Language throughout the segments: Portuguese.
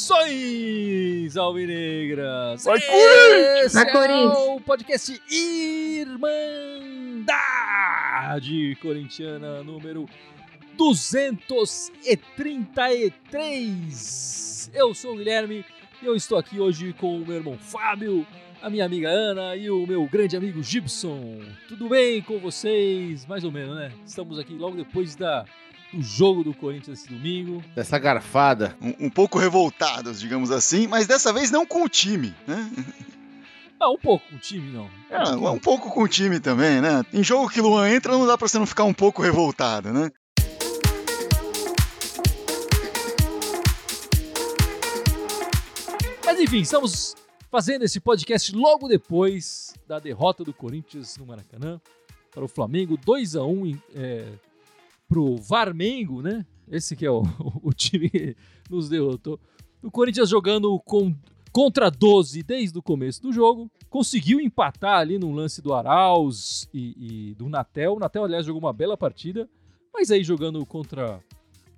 Saudações alvinegras! Vai, Corinthians! Vai, é Corinthians! o podcast Irmandade Corintiana número 233. Eu sou o Guilherme e eu estou aqui hoje com o meu irmão Fábio, a minha amiga Ana e o meu grande amigo Gibson. Tudo bem com vocês? Mais ou menos, né? Estamos aqui logo depois da, do jogo do Corinthians esse domingo. Dessa garfada. um, um pouco revoltados, digamos assim, mas dessa vez não com o time, né? Ah, um pouco o time, não. Ah, um pouco com o time também, né? Em jogo que Luan entra, não dá pra você não ficar um pouco revoltado, né? Mas enfim, estamos fazendo esse podcast logo depois da derrota do Corinthians no Maracanã para o Flamengo, 2 a 1 em, é, pro Varmengo, né? Esse que é o, o time que nos derrotou. O Corinthians jogando com, contra 12 desde o começo do jogo, conseguiu empatar ali no lance do Arauz e, e do Natel. O Natel, aliás, jogou uma bela partida, mas aí jogando contra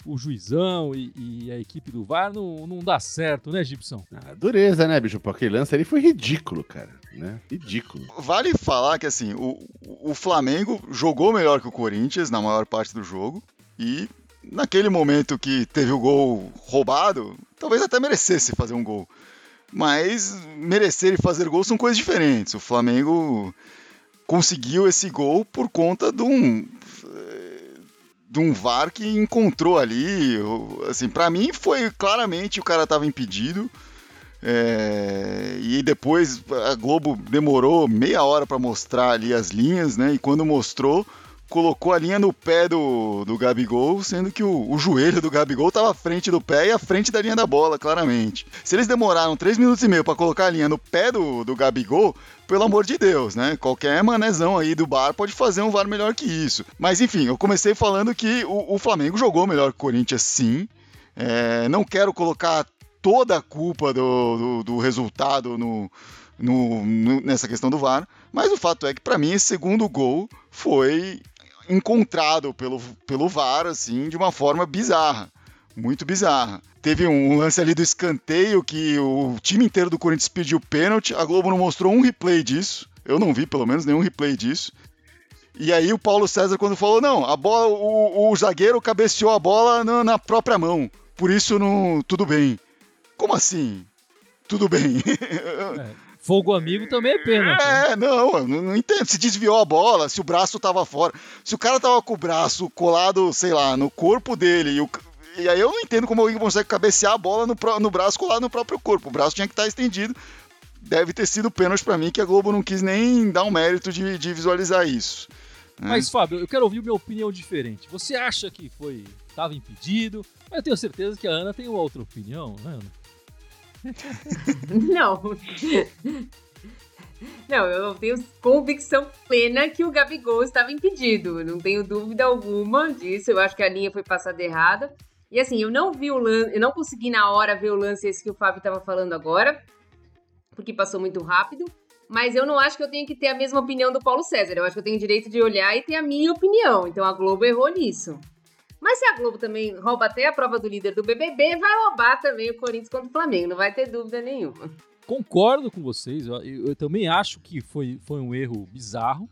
o Juizão e, e a equipe do VAR não, não dá certo, né, Gibson? Ah, dureza, né, bicho? Porque aquele lance ali foi ridículo, cara. Né? Ridículo. Vale falar que, assim, o, o Flamengo jogou melhor que o Corinthians na maior parte do jogo e naquele momento que teve o gol roubado, talvez até merecesse fazer um gol. Mas merecer e fazer gol são coisas diferentes. O Flamengo conseguiu esse gol por conta de um de um VAR que encontrou ali, assim, para mim foi claramente o cara estava impedido. É, e depois a Globo demorou meia hora para mostrar ali as linhas, né? E quando mostrou, colocou a linha no pé do, do Gabigol, sendo que o, o joelho do Gabigol estava à frente do pé e à frente da linha da bola, claramente. Se eles demoraram 3 minutos e meio para colocar a linha no pé do, do Gabigol, pelo amor de Deus, né? Qualquer manezão aí do bar pode fazer um VAR melhor que isso. Mas enfim, eu comecei falando que o, o Flamengo jogou melhor que o Corinthians, sim. É, não quero colocar toda a culpa do, do, do resultado no, no, no, nessa questão do VAR, mas o fato é que para mim esse segundo gol foi encontrado pelo, pelo VAR assim de uma forma bizarra, muito bizarra. Teve um lance ali do escanteio que o time inteiro do Corinthians pediu pênalti, a Globo não mostrou um replay disso. Eu não vi, pelo menos, nenhum replay disso. E aí o Paulo César, quando falou, não, a bola, o, o zagueiro cabeceou a bola na, na, própria mão. Por isso não. tudo bem. Como assim? Tudo bem. É, fogo amigo também é pênalti. É, não, não, entendo. Se desviou a bola, se o braço tava fora. Se o cara tava com o braço colado, sei lá, no corpo dele e o, e aí eu não entendo como alguém consegue cabecear a bola no, no braço colado no próprio corpo. O braço tinha que estar estendido. Deve ter sido pênalti para mim que a Globo não quis nem dar um mérito de, de visualizar isso. né? Mas, Fábio, eu quero ouvir uma opinião diferente. Você acha que foi. estava impedido? Mas eu tenho certeza que a Ana tem outra opinião, né, Ana? Não. Não, eu tenho convicção plena que o Gabigol estava impedido. Não tenho dúvida alguma disso. Eu acho que a linha foi passada errada. E assim, eu não vi o lance, eu não consegui na hora ver o lance esse que o Fábio estava falando agora, porque passou muito rápido. Mas eu não acho que eu tenho que ter a mesma opinião do Paulo César. Eu acho que eu tenho direito de olhar e ter a minha opinião. Então a Globo errou nisso. Mas se a Globo também rouba até a prova do líder do BBB, vai roubar também o Corinthians contra o Flamengo. Não vai ter dúvida nenhuma. Concordo com vocês. Eu, eu também acho que foi, foi um erro bizarro.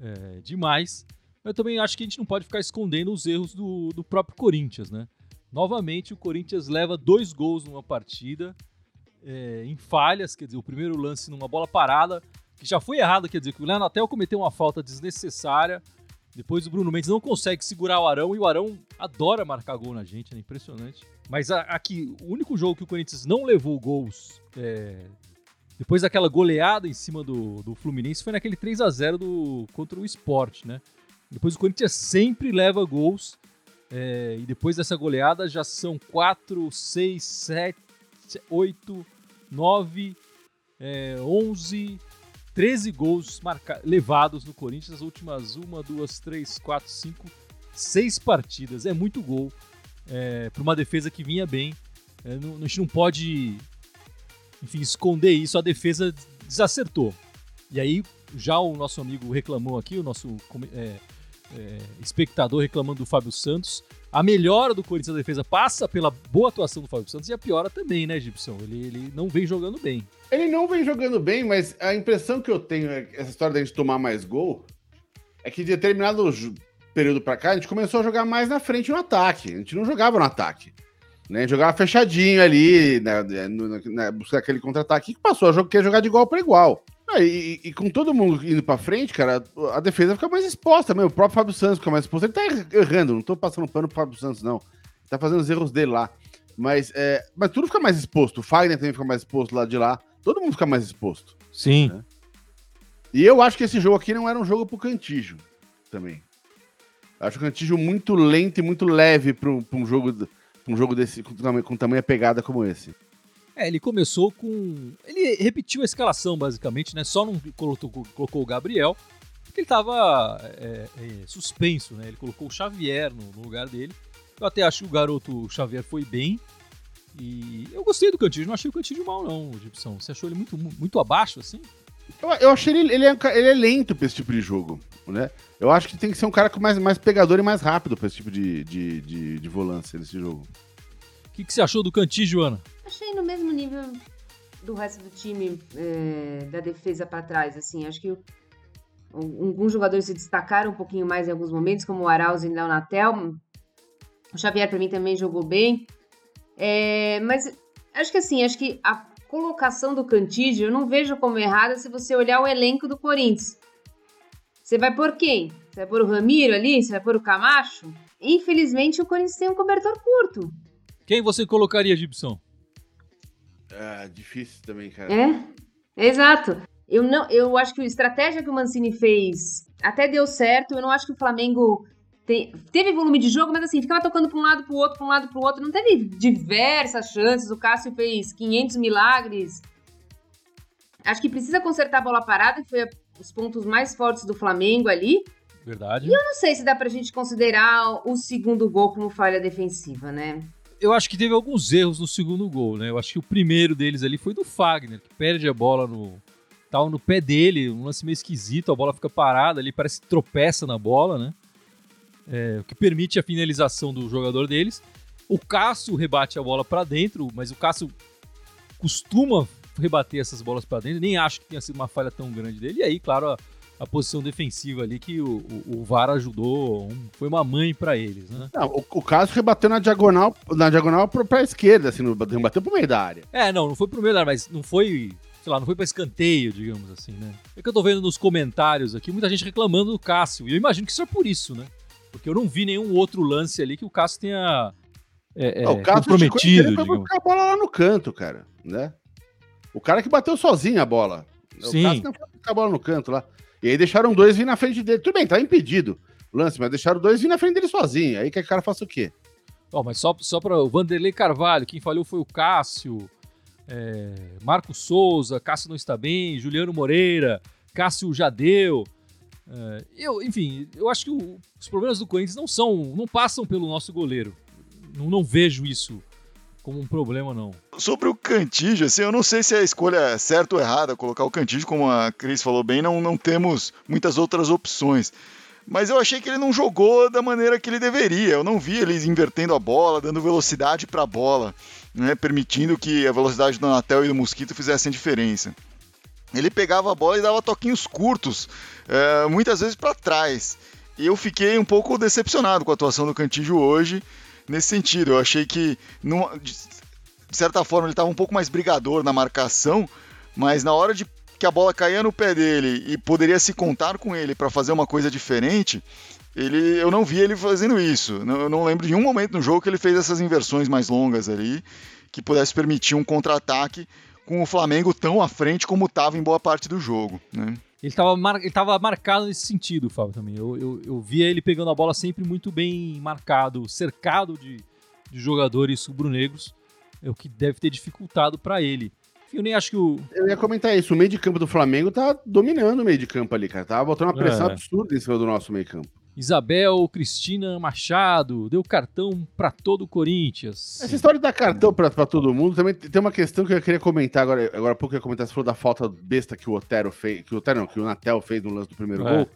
É, demais. Eu também acho que a gente não pode ficar escondendo os erros do, do próprio Corinthians, né? Novamente, o Corinthians leva dois gols numa partida é, em falhas, quer dizer, o primeiro lance numa bola parada, que já foi errado, quer dizer, que o até cometeu uma falta desnecessária. Depois o Bruno Mendes não consegue segurar o Arão e o Arão adora marcar gol na gente, é impressionante. Mas aqui, o único jogo que o Corinthians não levou gols é, depois daquela goleada em cima do, do Fluminense foi naquele 3 a 0 do, contra o Sport, né? Depois o Corinthians sempre leva gols. É, e depois dessa goleada já são 4, 6, 7, 8, 9, é, 11, 13 gols marca levados no Corinthians nas últimas 1, 2, 3, 4, 5, 6 partidas. É muito gol é, para uma defesa que vinha bem. É, não, a gente não pode, enfim, esconder isso. A defesa desacertou. E aí, já o nosso amigo reclamou aqui, o nosso é, é, espectador reclamando do Fábio Santos. A melhora do Corinthians na defesa passa pela boa atuação do Fábio Santos e a piora também, né, Gibson? Ele, ele não vem jogando bem. Ele não vem jogando bem, mas a impressão que eu tenho é essa história da gente tomar mais gol é que de determinado período para cá a gente começou a jogar mais na frente no ataque. A gente não jogava no ataque. Né? Jogava fechadinho ali, né, né, buscar aquele contra-ataque que passou a jogar, jogar de igual para igual. Ah, e, e, com todo mundo indo pra frente, cara, a defesa fica mais exposta mesmo. O próprio Fábio Santos fica mais exposto. Ele tá errando, não tô passando pano pro Fábio Santos, não. Ele tá fazendo os erros dele lá. Mas, é, mas tudo fica mais exposto. O Fagner também fica mais exposto lá de lá. Todo mundo fica mais exposto. Sim. Né? E eu acho que esse jogo aqui não era um jogo pro Cantígio também. acho o Cantígio muito lento e muito leve para um jogo, pra um jogo desse, com, com tamanha pegada como esse. É, ele começou com. Ele repetiu a escalação, basicamente, né? Só não colocou, colocou o Gabriel, porque ele estava é, é, suspenso, né? Ele colocou o Xavier no, no, lugar dele. Eu até acho que o garoto Xavier foi bem. E eu gostei do Cantígio, não achei o Cantígio mal, não, Gibson. Você achou ele muito, muito abaixo, assim? Eu, eu achei ele, ele é, ele é lento pra esse tipo de jogo, né? Eu acho que tem que ser um cara mais, mais pegador e mais rápido pra esse tipo de, de, de, de volância nesse jogo. Que, que você achou do Cantígio, Ana? Achei no mesmo nível do resto do time é, da defesa para trás, assim. Acho que alguns jogadores se destacaram um pouquinho mais em alguns momentos, como o Arauz e o Leonatel. O Xavier para mim também jogou bem. É, mas acho que assim, acho que a colocação do Cantígio eu não vejo como errada se você olhar o elenco do Corinthians. Você vai por quem? Você vai por o Ramiro ali? Você vai por o Camacho? Infelizmente o Corinthians tem um cobertor curto. Quem você colocaria, Gibson? É, difícil também, cara. É, exato. Eu, não, eu acho que a estratégia que o Mancini fez até deu certo. Eu não acho que o Flamengo tem, teve volume de jogo, mas assim, ficava tocando para um lado, para o outro, para um lado, para o outro. Não teve diversas chances. O Cássio fez 500 milagres. Acho que precisa consertar a bola parada, que foi os pontos mais fortes do Flamengo ali. Verdade. E eu não sei se dá pra gente considerar o segundo gol como falha defensiva, né? Eu acho que teve alguns erros no segundo gol, né? Eu acho que o primeiro deles ali foi do Fagner, que perde a bola no. Tava no pé dele, um lance meio esquisito, a bola fica parada ali, parece que tropeça na bola, né? É, o que permite a finalização do jogador deles. O Cássio rebate a bola para dentro, mas o Cássio costuma rebater essas bolas para dentro, nem acho que tenha sido uma falha tão grande dele. E aí, claro, a, a posição defensiva ali que o, o, o VAR ajudou, um, foi uma mãe para eles, né? Não, o, o caso rebateu na diagonal, na diagonal pra, esquerda, assim, não bateu pro meio da área. É, não, não foi pro meio da área, mas não foi, sei lá, não foi pra escanteio, digamos assim, né? É que eu tô vendo nos comentários aqui muita gente reclamando do Cássio, e eu imagino que isso é por isso, né? Porque eu não vi nenhum outro lance ali que o Cássio tenha é, é, o Cássio comprometido. Ele foi a bola lá no canto, cara, né? O cara que bateu sozinho a bola. Sim. O Cássio não foi a bola no canto lá. E aí deixaram dois vir na frente dele. Tudo bem, tá impedido lance, mas deixaram dois vir na frente dele sozinho. Aí que o cara faça o quê? Oh, mas só, só para o Vanderlei Carvalho, quem falhou foi o Cássio, é, Marco Souza, Cássio não está bem, Juliano Moreira, Cássio Jadeu. É, eu, enfim, eu acho que o, os problemas do Corinthians não são, não passam pelo nosso goleiro. Não, não vejo isso como um problema, não. Sobre o Cantígio, assim, eu não sei se a escolha é certa ou errada, colocar o Cantígio, como a Cris falou bem, não, não temos muitas outras opções. Mas eu achei que ele não jogou da maneira que ele deveria. Eu não vi ele invertendo a bola, dando velocidade para a bola, né, permitindo que a velocidade do Natel e do Mosquito fizessem diferença. Ele pegava a bola e dava toquinhos curtos, é, muitas vezes para trás. E eu fiquei um pouco decepcionado com a atuação do Cantígio hoje nesse sentido. Eu achei que, de certa forma, ele estava um pouco mais brigador na marcação, mas na hora de que a bola caía no pé dele e poderia se contar com ele para fazer uma coisa diferente, ele, eu não vi ele fazendo isso. Eu não lembro de um momento no jogo que ele fez essas inversões mais longas ali, que pudesse permitir um contra-ataque com o Flamengo tão à frente como estava em boa parte do jogo. Né? Ele estava mar... ele tava marcado nesse sentido, Fábio, também. Eu, eu, eu via ele pegando a bola sempre muito bem marcado, cercado de, de jogadores rubro-negros, é o que deve ter dificultado para ele. Eu nem acho que o. Eu ia comentar isso. O meio de campo do Flamengo tá dominando o meio de campo ali, cara. Tava botando uma pressão é. absurda em cima do nosso meio campo. Isabel Cristina Machado deu cartão para todo o Corinthians. Essa história dar cartão para todo mundo também tem uma questão que eu queria comentar agora. Agora há pouco eu ia comentar, você falou da falta besta que o Otero fez, que o Otero não, que o Natel fez no lance do primeiro é. gol.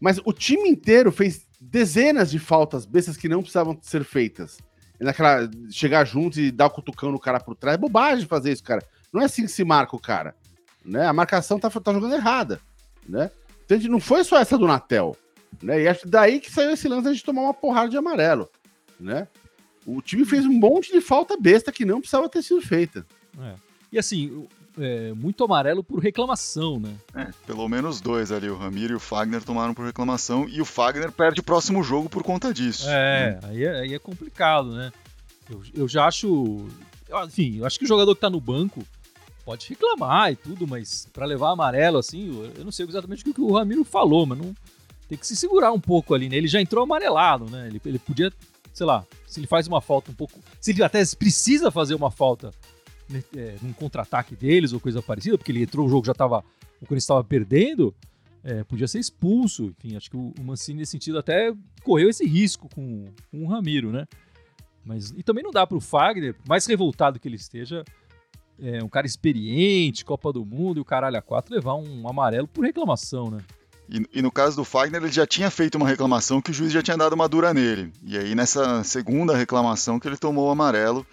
Mas o time inteiro fez dezenas de faltas bestas que não precisavam ser feitas. Naquela, chegar junto e dar o cutucão no cara por trás. É bobagem fazer isso, cara. Não é assim que se marca o cara. Né? A marcação tá, tá jogando errada. Né? Então, não foi só essa do Natel. Né? E acho daí que saiu esse lance de tomar uma porrada de amarelo. Né? O time fez um monte de falta besta que não precisava ter sido feita. É. E assim, é, muito amarelo por reclamação, né? É, pelo menos dois ali, o Ramiro e o Fagner tomaram por reclamação e o Fagner perde o próximo jogo por conta disso. É, né? aí, é aí é complicado, né? Eu, eu já acho. Enfim, eu acho que o jogador que tá no banco pode reclamar e tudo, mas para levar amarelo assim, eu não sei exatamente o que o Ramiro falou, mas não tem que se segurar um pouco ali, né? Ele já entrou amarelado, né? Ele, ele podia, sei lá, se ele faz uma falta um pouco. Se ele até precisa fazer uma falta né, é, num contra-ataque deles ou coisa parecida, porque ele entrou, o jogo já estava. O Corinthians estava perdendo, é, podia ser expulso. Enfim, acho que o, o Mancini, nesse sentido, até correu esse risco com, com o Ramiro, né? Mas, e também não dá para o Fagner, mais revoltado que ele esteja, é, um cara experiente, Copa do Mundo e o caralho a quatro, levar um amarelo por reclamação, né? E, e, no caso do Fagner, ele já tinha feito uma reclamação que o juiz já tinha dado uma dura nele. E aí, nessa segunda reclamação, que ele tomou o amarelo.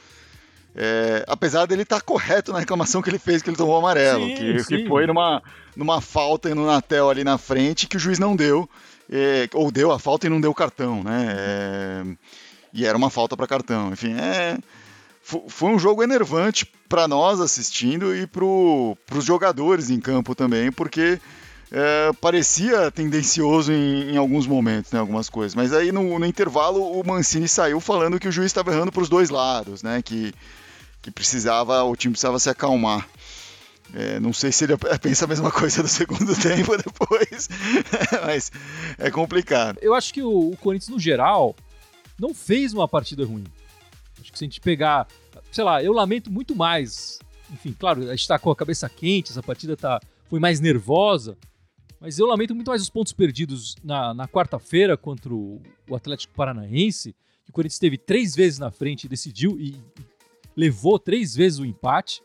É, apesar dele estar tá correto na reclamação que ele fez, que ele tomou o amarelo. Sim, que, sim. que foi numa, numa falta no Natel ali na frente que o juiz não deu. É, ou deu a falta e não deu o cartão, né? É, e era uma falta para cartão. Enfim, é, foi um jogo enervante para nós assistindo e para os jogadores em campo também, porque é, parecia tendencioso em, em, alguns momentos, né, algumas coisas. Mas aí no, no intervalo o Mancini saiu falando que o juiz estava errando para os dois lados, né, que, que precisava, o time precisava se acalmar. É, não sei se ele pensa a mesma coisa do segundo tempo depois, mas é complicado. Eu acho que o, o Corinthians, no geral, não fez uma partida ruim. Acho que se a gente pegar, sei lá, eu lamento muito mais. Enfim, claro, a gente está com a cabeça quente, essa partida tá, foi mais nervosa, mas eu lamento muito mais os pontos perdidos na, na quarta-feira contra o, o, Atlético Paranaense, que o Corinthians esteve três vezes na frente e decidiu e, levou três vezes o empate,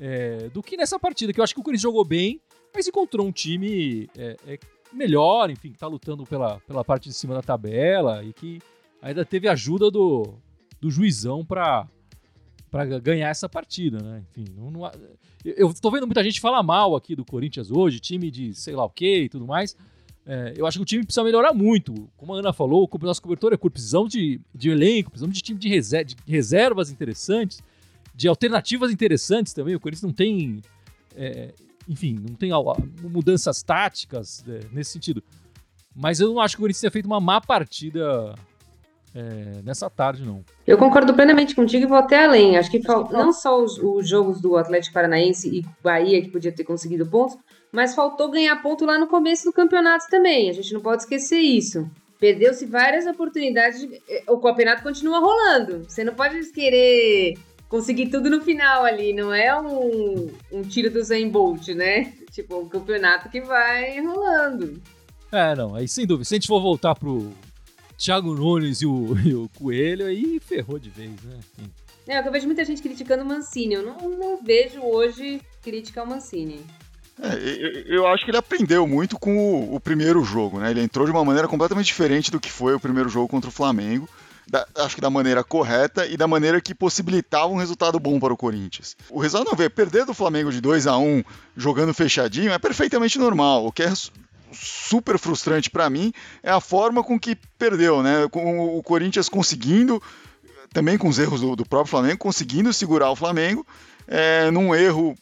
é, do que nessa partida, que eu acho que o Corinthians jogou bem, mas encontrou um time é, é melhor, enfim, que está lutando pela, pela parte de cima da tabela e que ainda teve ajuda do, do juizão para para ganhar essa partida, né? Enfim, não, não, eu tô vendo muita gente falar mal aqui do Corinthians hoje, time de sei lá o que e tudo mais. É, eu acho que o time precisa melhorar muito. Como a Ana falou, o nosso cobertor é curto, precisamos de, de elenco, precisamos de time de, reser de reservas interessantes, de alternativas interessantes também. O Corinthians não tem, é, enfim, não tem mudanças táticas é, nesse sentido. Mas eu não acho que o Corinthians tenha feito uma má partida é, nessa tarde, não. Eu concordo plenamente contigo e vou até além. Acho que não só os, os, jogos do Atlético Paranaense e Bahia, que podia ter conseguido pontos, mas faltou ganhar ponto lá no começo do campeonato também. A gente não pode esquecer isso. Perdeu-se várias oportunidades. De... Eh, o campeonato continua rolando. Você não pode querer conseguir tudo no final ali. Não é um, um tiro do Zen Bolt, né? Tipo, um campeonato que vai rolando. É, não. Aí sem dúvida. Se a gente for voltar pro, Thiago Nunes e o, e o Coelho, aí ferrou de vez, né? Enfim. É, eu vejo muita gente criticando o Mancini. Eu não, não vejo hoje crítica ao Mancini. É, eu, eu, acho que ele aprendeu muito com o, o, primeiro jogo, né? Ele entrou de uma maneira completamente diferente do que foi o primeiro jogo contra o Flamengo. Da, acho que da maneira correta e da maneira que possibilitava um resultado bom para o Corinthians. O resultado não vê, perder do Flamengo de 2 a 1 jogando fechadinho é perfeitamente normal. O que é super frustrante para mim é a forma com que perdeu, né? Com o Corinthians conseguindo, também com os erros do, do próprio Flamengo, conseguindo segurar o Flamengo é, num erro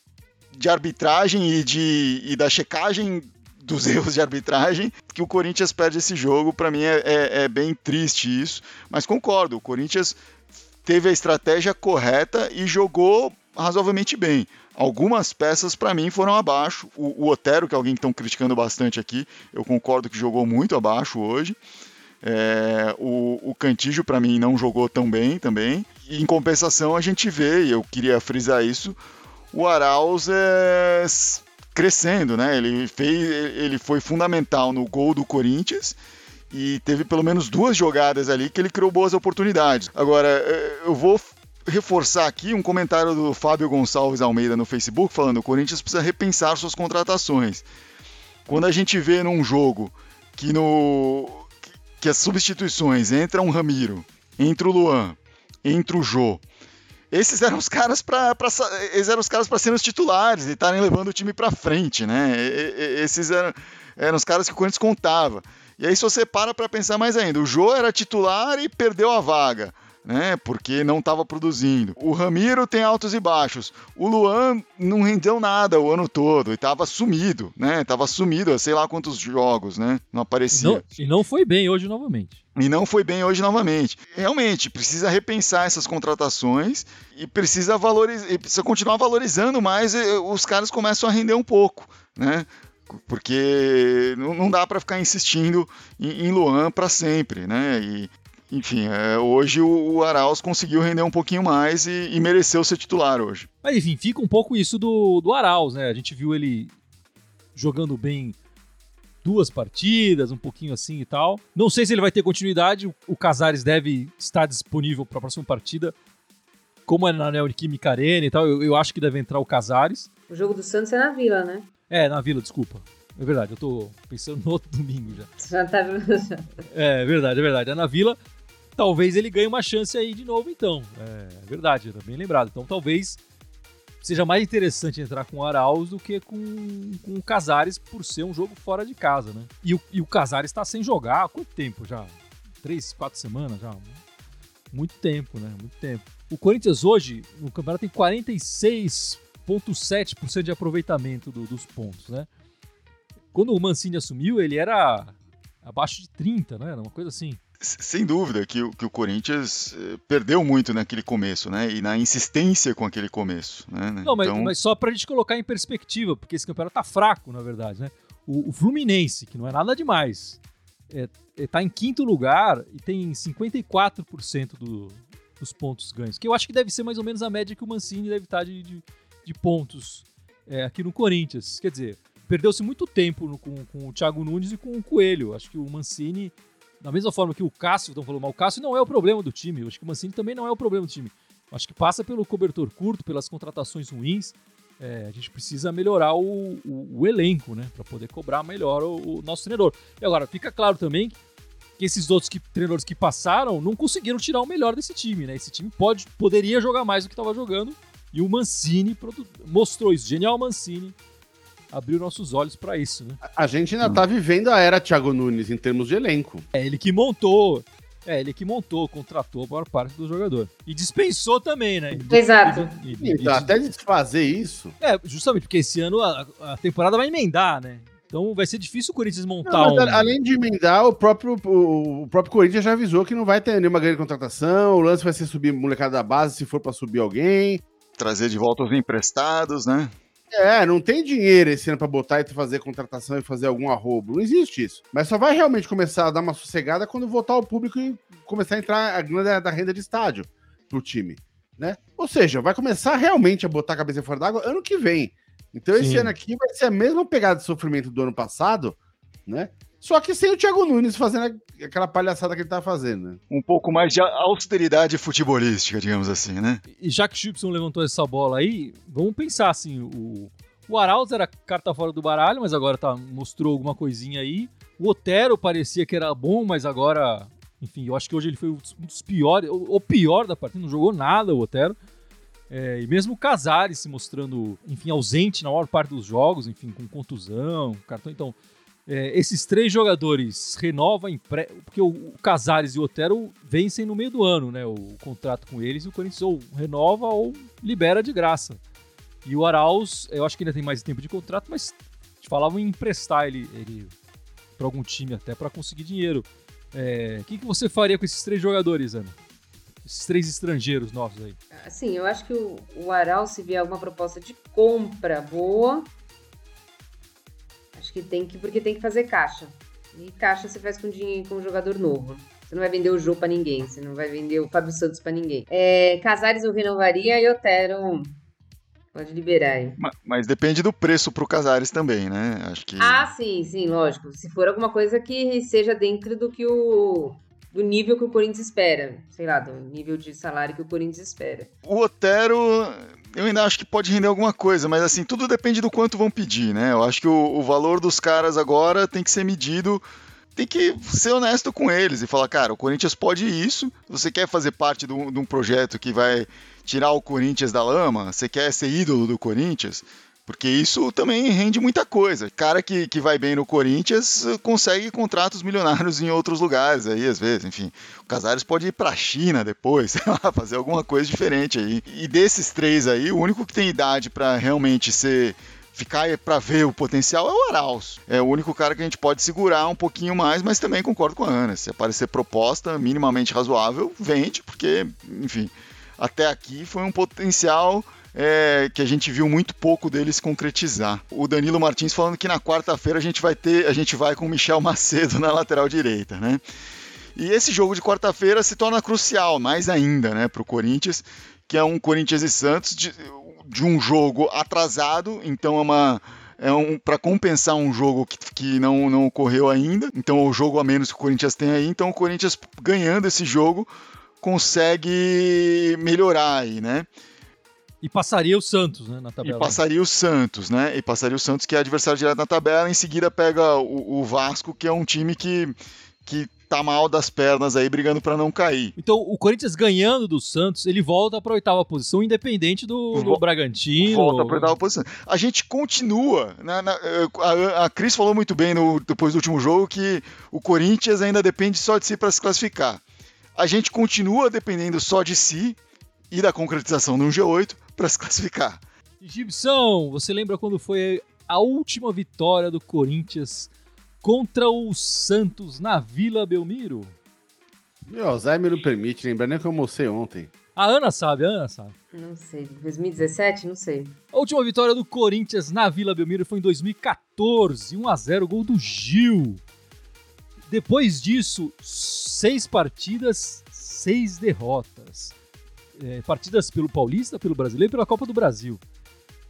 de arbitragem e, de, e da checagem dos erros de arbitragem que o Corinthians perde esse jogo. Para mim é, é, é, bem triste isso, mas concordo. O Corinthians teve a estratégia correta e jogou razoavelmente bem. Algumas peças, para mim, foram abaixo. O, o Otero, que é alguém que estão criticando bastante aqui, eu concordo que jogou muito abaixo hoje. É, o, o Cantígio, para mim, não jogou tão bem também. E, em compensação, a gente vê, e eu queria frisar isso, o Arauz é, crescendo, né? Ele, fez, ele foi fundamental no gol do Corinthians e teve pelo menos duas jogadas ali que ele criou boas oportunidades. Agora, eh, eu vou reforçar aqui um comentário do Fábio Gonçalves Almeida no Facebook falando: o Corinthians precisa repensar suas contratações. Quando a gente vê num jogo que no que as substituições entra um Ramiro, entra o Luan, entra o Jô, esses eram os caras para esses eram os caras para serem os titulares e estarem levando o time para frente, né? esses eram, eram os caras que o Corinthians contava. E aí se você para para pensar mais ainda, o Jô era titular e perdeu a vaga né? Porque não estava produzindo. O Ramiro tem altos e baixos. O Luan não rendeu nada o ano todo e estava sumido, né? Tava sumido, sei lá quantos jogos, né? Não aparecia. Não, e não foi bem hoje novamente. E não foi bem hoje novamente. Realmente, precisa repensar essas contratações e precisa valorizar, e precisa continuar valorizando mais, os caras começam a render um pouco, né? Porque não dá para ficar insistindo em, Luan para sempre, né? E enfim, é, hoje o, o Arauz conseguiu render um pouquinho mais e, e, mereceu ser titular hoje. Mas enfim, fica um pouco isso do, do Arauz, né? A gente viu ele jogando bem duas partidas, um pouquinho assim e tal. Não sei se ele vai ter continuidade, o, Casares deve estar disponível para a próxima partida, como é na Neoquímica Arena e tal, eu, eu acho que deve entrar o Casares. O jogo do Santos é na Vila, né? É, na Vila, desculpa. É verdade, eu tô pensando no outro domingo já. Já tá... é, é verdade, é verdade. É na Vila talvez ele ganhe uma chance aí de novo, então. É, é verdade, tá bem lembrado. Então talvez seja mais interessante entrar com o Arauz do que com, com o Casares por ser um jogo fora de casa, né? E o, e o Casares está sem jogar há quanto tempo já? Três, quatro semanas já? Muito tempo, né? Muito tempo. O Corinthians hoje, no campeonato, tem 46,7% de aproveitamento do, dos pontos, né? Quando o Mancini assumiu, ele era abaixo de 30, né? Era uma coisa assim. Sem dúvida que, o, que o Corinthians eh, perdeu muito naquele começo, né? E na insistência com aquele começo. Né? Não, mas, então... mas só pra gente colocar em perspectiva, porque esse campeonato tá fraco, na verdade, né? O, o Fluminense, que não é nada demais, é, é, tá em quinto lugar e tem 54% do, dos pontos ganhos. Que eu acho que deve ser mais ou menos a média que o Mancini deve estar tá de, de, de pontos é, aqui no Corinthians. Quer dizer, perdeu-se muito tempo no, com, com o Thiago Nunes e com o Coelho. Acho que o Mancini da mesma forma que o Cássio, estão falando mal, o Cássio não é o problema do time. Eu acho que o Mancini também não é o problema do time. Eu acho que passa pelo cobertor curto, pelas contratações ruins. É, a gente precisa melhorar o, o, o elenco, né? Para poder cobrar melhor o, o, nosso treinador. E agora, fica claro também que esses outros que, treinadores que passaram não conseguiram tirar o melhor desse time, né? Esse time pode, poderia jogar mais do que estava jogando. E o Mancini mostrou isso. Genial Mancini abriu nossos olhos para isso, né? A gente ainda hum. tá vivendo a era Thiago Nunes em termos de elenco. É ele que montou. É, ele que montou, contratou a maior parte do jogador. E dispensou também, né? Exato. E, e, então, e, até desfazer isso. É, justamente, porque esse ano a, a temporada vai emendar, né? Então vai ser difícil o Corinthians montar não, um. Além de emendar, o próprio, o, o, próprio Corinthians já avisou que não vai ter nenhuma grande contratação. O lance vai ser subir molecada da base se for para subir alguém. Trazer de volta os emprestados, né? É, não tem dinheiro esse ano pra botar e fazer contratação e fazer algum arrobo. Não existe isso. Mas só vai realmente começar a dar uma sossegada quando voltar ao público e começar a entrar a grana da renda de estádio pro time, né? Ou seja, vai começar realmente a botar a cabeça fora d'água ano que vem. Então Sim. esse ano aqui vai ser a mesma pegada de sofrimento do ano passado, né? Só que sem o Thiago Nunes fazendo aquela palhaçada que ele tá fazendo. Né? Um pouco mais de austeridade futebolística, digamos assim, né? E já que o Chipson levantou essa bola aí, vamos pensar assim, o, o Arauz era carta fora do baralho, mas agora tá, mostrou alguma coisinha aí. O Otero parecia que era bom, mas agora, enfim, eu acho que hoje ele foi um dos piores, o pior da partida, não jogou nada o Otero. É, e mesmo o Casares se mostrando, enfim, ausente na maior parte dos jogos, enfim, com contusão, cartão. Então, é, esses três jogadores renovam empre... porque o, Casares e o Otero vencem no meio do ano, né? O contrato com eles e o Corinthians ou renova ou libera de graça. E o Arauz, eu acho que ainda tem mais tempo de contrato, mas falavam em emprestar ele, ele para algum time até para conseguir dinheiro. É, o que, que você faria com esses três jogadores, Ana? Esses três estrangeiros nossos aí. Sim, eu acho que o, o se vier alguma proposta de compra boa, que tem que, porque tem que fazer caixa. E caixa você faz com dinheiro com um jogador novo. Você não vai vender o Jô pra ninguém, você não vai vender o Fábio Santos pra ninguém. É, Casares eu renovaria e Otero. Pode liberar aí. Mas, mas depende do preço pro Casares também, né? Acho que. Ah, sim, sim, lógico. Se for alguma coisa que seja dentro do que o. do nível que o Corinthians espera. Sei lá, do nível de salário que o Corinthians espera. O Otero, eu ainda acho que pode render alguma coisa, mas assim, tudo depende do quanto vão pedir, né? Eu acho que o, o valor dos caras agora tem que ser medido tem que ser honesto com eles e falar, cara, o Corinthians pode isso, você quer fazer parte de um, de um projeto que vai tirar o Corinthians da lama, você quer ser ídolo do Corinthians, porque isso também rende muita coisa. Cara que, que vai bem no Corinthians consegue contratos milionários em outros lugares aí, às vezes, enfim. O Casares pode ir pra China depois, sei lá, fazer alguma coisa diferente aí. E desses três aí, o único que tem idade para realmente ser ficar para ver o potencial é o Arauz. É o único cara que a gente pode segurar um pouquinho mais, mas também concordo com a Ana. Se aparecer proposta minimamente razoável, vende, porque, enfim, até aqui foi um potencial é, que a gente viu muito pouco dele se concretizar. O Danilo Martins falando que na quarta-feira a gente vai ter, a gente vai com o Michel Macedo na lateral direita, né? E esse jogo de quarta-feira se torna crucial, mais ainda, né, para o Corinthians, que é um Corinthians e Santos de, de um jogo atrasado, então é uma é um para compensar um jogo que, que não, não ocorreu ainda. Então é o jogo a menos que o Corinthians tem aí. Então o Corinthians ganhando esse jogo consegue melhorar aí, né? E passaria o Santos, né, na tabela. E passaria o Santos, né? E passaria o Santos, que é adversário direto na tabela. Em seguida pega o, o Vasco, que é um time que, que tá mal das pernas aí, brigando para não cair. Então, o Corinthians ganhando do Santos, ele volta para oitava posição, independente do, do Bragantino. Volta para oitava posição. A gente continua. Né, na, a, a Cris falou muito bem no, depois do último jogo que o Corinthians ainda depende só de si para se classificar. A gente continua dependendo só de si e da concretização de um G8 para se classificar. Gibson, você lembra quando foi a última vitória do Corinthians contra o Santos na Vila Belmiro? Meu Alzheimer não permite, lembrar nem que eu almocei ontem. A Ana sabe, a Ana sabe. Não sei, 2017? Não sei. A última vitória do Corinthians na Vila Belmiro foi em 2014, 1x0, gol do Gil. Depois disso, seis partidas, seis derrotas. É, partidas pelo Paulista, pelo Brasileiro e pela Copa do Brasil.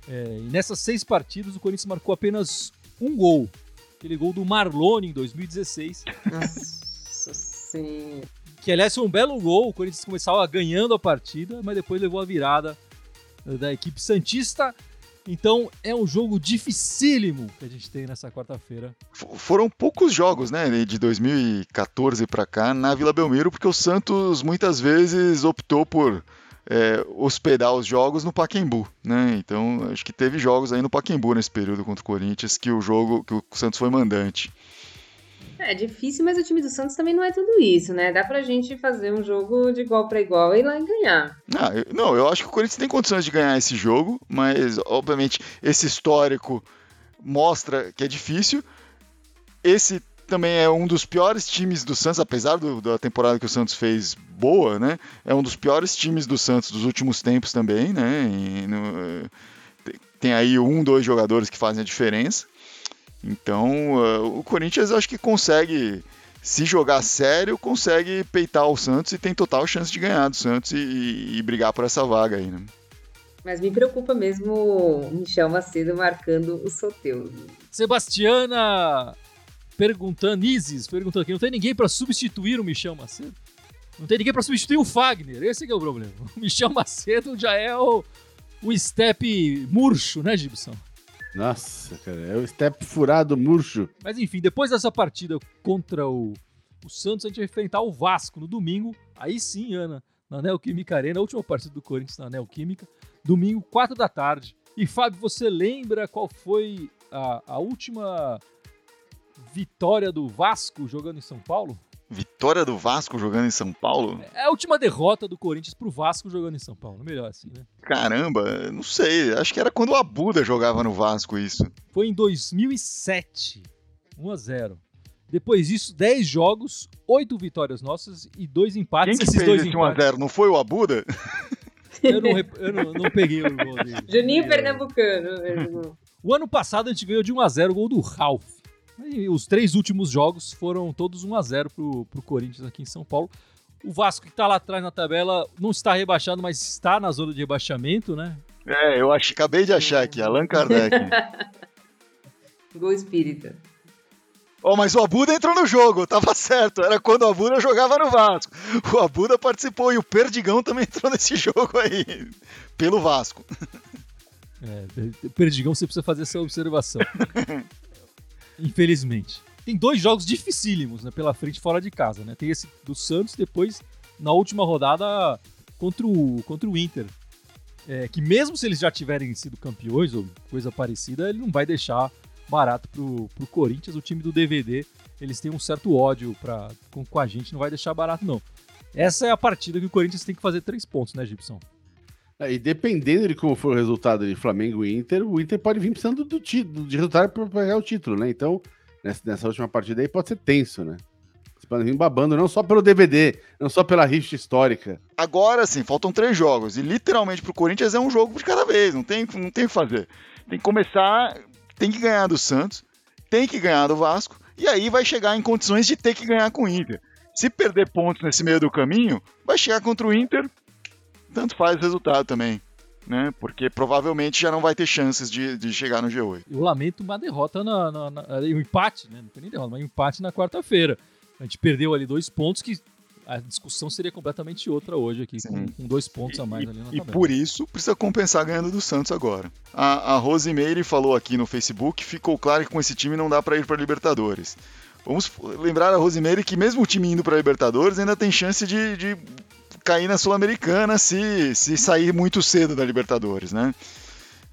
É, e nessas seis partidas, o Corinthians marcou apenas um gol aquele gol do Marlone em 2016. Nossa sim. Que aliás foi um belo gol, o Corinthians começava ganhando a partida, mas depois levou a virada da equipe Santista. Então é um jogo dificílimo que a gente tem nessa quarta-feira. Foram poucos jogos, né, de 2014 para cá na Vila Belmiro, porque o Santos muitas vezes optou por é, hospedar os jogos no Paquembu, né? Então acho que teve jogos aí no Paquembu nesse período contra o Corinthians que o jogo que o Santos foi mandante. É difícil, mas o time do Santos também não é tudo isso, né? Dá pra gente fazer um jogo de igual para igual e ir lá e ganhar. Ah, eu, não, eu acho que o Corinthians tem condições de ganhar esse jogo, mas obviamente esse histórico mostra que é difícil. Esse também é um dos piores times do Santos, apesar do, da temporada que o Santos fez boa, né? É um dos piores times do Santos dos últimos tempos também, né? No, tem aí um, dois jogadores que fazem a diferença. Então, uh, o Corinthians acho que consegue, se jogar sério, consegue peitar o Santos e tem total chance de ganhar do Santos e, e, e brigar por essa vaga aí, né? Mas me preocupa mesmo o Michel Macedo marcando o Soteudo. Sebastiana perguntando, Isis perguntando aqui, não tem ninguém para substituir o Michel Macedo? Não tem ninguém para substituir o Fagner, esse é o problema. O Michel Macedo já é o, o step murcho, né, Gibson? Nossa, cara, é o step furado murcho. Mas enfim, depois dessa partida contra o, o Santos, a gente vai enfrentar o Vasco no domingo. Aí sim, Ana, na Neoquímica Arena, a última partida do Corinthians na Neoquímica. Domingo, 4 da tarde. E Fábio, você lembra qual foi a, a última vitória do Vasco jogando em São Paulo? Vitória do Vasco jogando em São Paulo? É a última derrota do Corinthians pro Vasco jogando em São Paulo. Melhor assim, né? Caramba, não sei. Acho que era quando o Abuda jogava no Vasco isso. Foi em 2007. 1 a 0 Depois disso, 10 jogos, 8 vitórias nossas e 2 empates. Quem que Esses fez dois esse 1 a 0 Não foi o Abuda? Eu não, eu não, não peguei o gol dele. Juninho é. Pernambucano. O ano passado a gente ganhou de 1 a 0 o gol do Ralph. E os três últimos jogos foram todos 1 a 0 pro, pro Corinthians aqui em São Paulo. O Vasco que está lá atrás na tabela não está rebaixado, mas está na zona de rebaixamento, né? É, eu ach... acabei de achar aqui, Allan Kardec. Gol espírita. Oh, mas o Abuda entrou no jogo, tava certo. Era quando o Abuda jogava no Vasco. O Abuda participou e o Perdigão também entrou nesse jogo aí, pelo Vasco. É, Perdigão, você precisa fazer essa observação. Infelizmente. Tem dois jogos dificílimos né, pela frente fora de casa. Né? Tem esse do Santos, depois, na última rodada, contra o, contra o Inter. É, que mesmo se eles já tiverem sido campeões ou coisa parecida, ele não vai deixar barato pro, pro Corinthians. O time do DVD, eles têm um certo ódio pra, com, com a gente, não vai deixar barato, não. Essa é a partida que o Corinthians tem que fazer três pontos, né, Gibson? É, e dependendo de como for o resultado de Flamengo e Inter, o Inter pode vir precisando do título, de resultado para pegar o título, né? Então, nessa, nessa, última partida aí pode ser tenso, né? Pode vir babando não só pelo DVD, não só pela rixa histórica. Agora sim, faltam três jogos. E literalmente pro Corinthians é um jogo de cada vez, não tem, não tem o que fazer. Tem que começar, tem que ganhar do Santos, tem que ganhar do Vasco, e aí vai chegar em condições de ter que ganhar com o Inter. Se perder pontos nesse meio do caminho, vai chegar contra o Inter, tanto faz o resultado também. Né? Porque provavelmente já não vai ter chances de, de chegar no G8. Eu lamento uma derrota na, na, na um empate, né? Não tem nem derrota, mas um empate na quarta-feira. A gente perdeu ali dois pontos que a discussão seria completamente outra hoje aqui, com, com, dois pontos e, a mais ali na tabela. E por isso precisa compensar ganhando do Santos agora. A, a Rosemary falou aqui no Facebook, ficou claro que com esse time não dá para ir para Libertadores. Vamos lembrar a Rosemary que mesmo o time indo para Libertadores ainda tem chance de, de cair na Sul-Americana se, se sair muito cedo da Libertadores, né?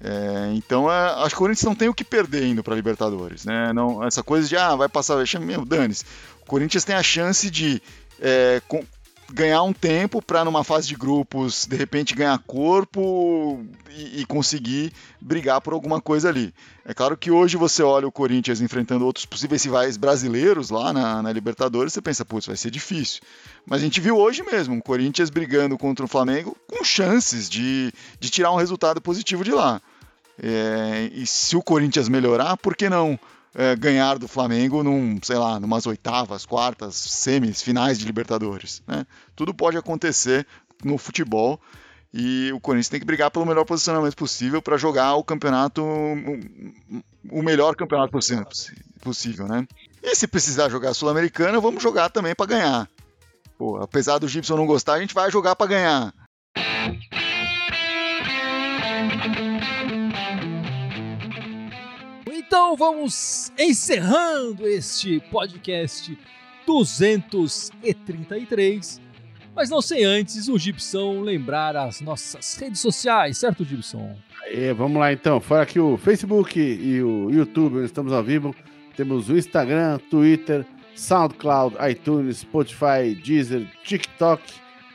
É, então, é, acho que o Corinthians não tem o que perder indo para Libertadores, né? Não, essa coisa de, ah, vai passar, meu, dane-se. O Corinthians tem a chance de é, ganhar um tempo para numa fase de grupos de repente ganhar corpo e, e, conseguir brigar por alguma coisa ali. É claro que hoje você olha o Corinthians enfrentando outros possíveis rivais brasileiros lá na, na Libertadores, você pensa, putz, vai ser difícil. Mas a gente viu hoje mesmo o Corinthians brigando contra o Flamengo com chances de, de tirar um resultado positivo de lá. É, e se o Corinthians melhorar, por que não é, ganhar do Flamengo num, sei lá, numas oitavas, quartas, semis, finais de Libertadores. Né? Tudo pode acontecer no futebol e o Corinthians tem que brigar pelo melhor posicionamento possível para jogar o campeonato, o melhor campeonato possível, né? E se precisar jogar Sul-Americana, vamos jogar também para ganhar. Pô, apesar do Gibson não gostar, a gente vai jogar para ganhar. Então vamos encerrando este podcast 233. Mas não sei antes o Gibson lembrar as nossas redes sociais, certo, Gibson? Vamos lá então. Fora aqui o Facebook e o YouTube, estamos ao vivo. Temos o Instagram, Twitter, SoundCloud, iTunes, Spotify, Deezer, TikTok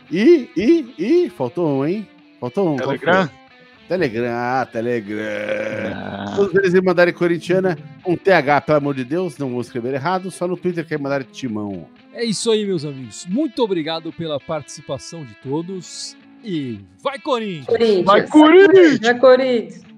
e, e, e, faltou um, hein? Faltou um. Telegram? Telegram, ah, Telegram. Ah. Todos eles me mandarem corintiana com TH, pelo amor de Deus, não vou escrever errado, só no Twitter que mandar timão. É isso aí, meus amigos. Muito obrigado pela participação de todos e vai Corinthians! Corinthians. Vai Corinthians! Vai Corinthians!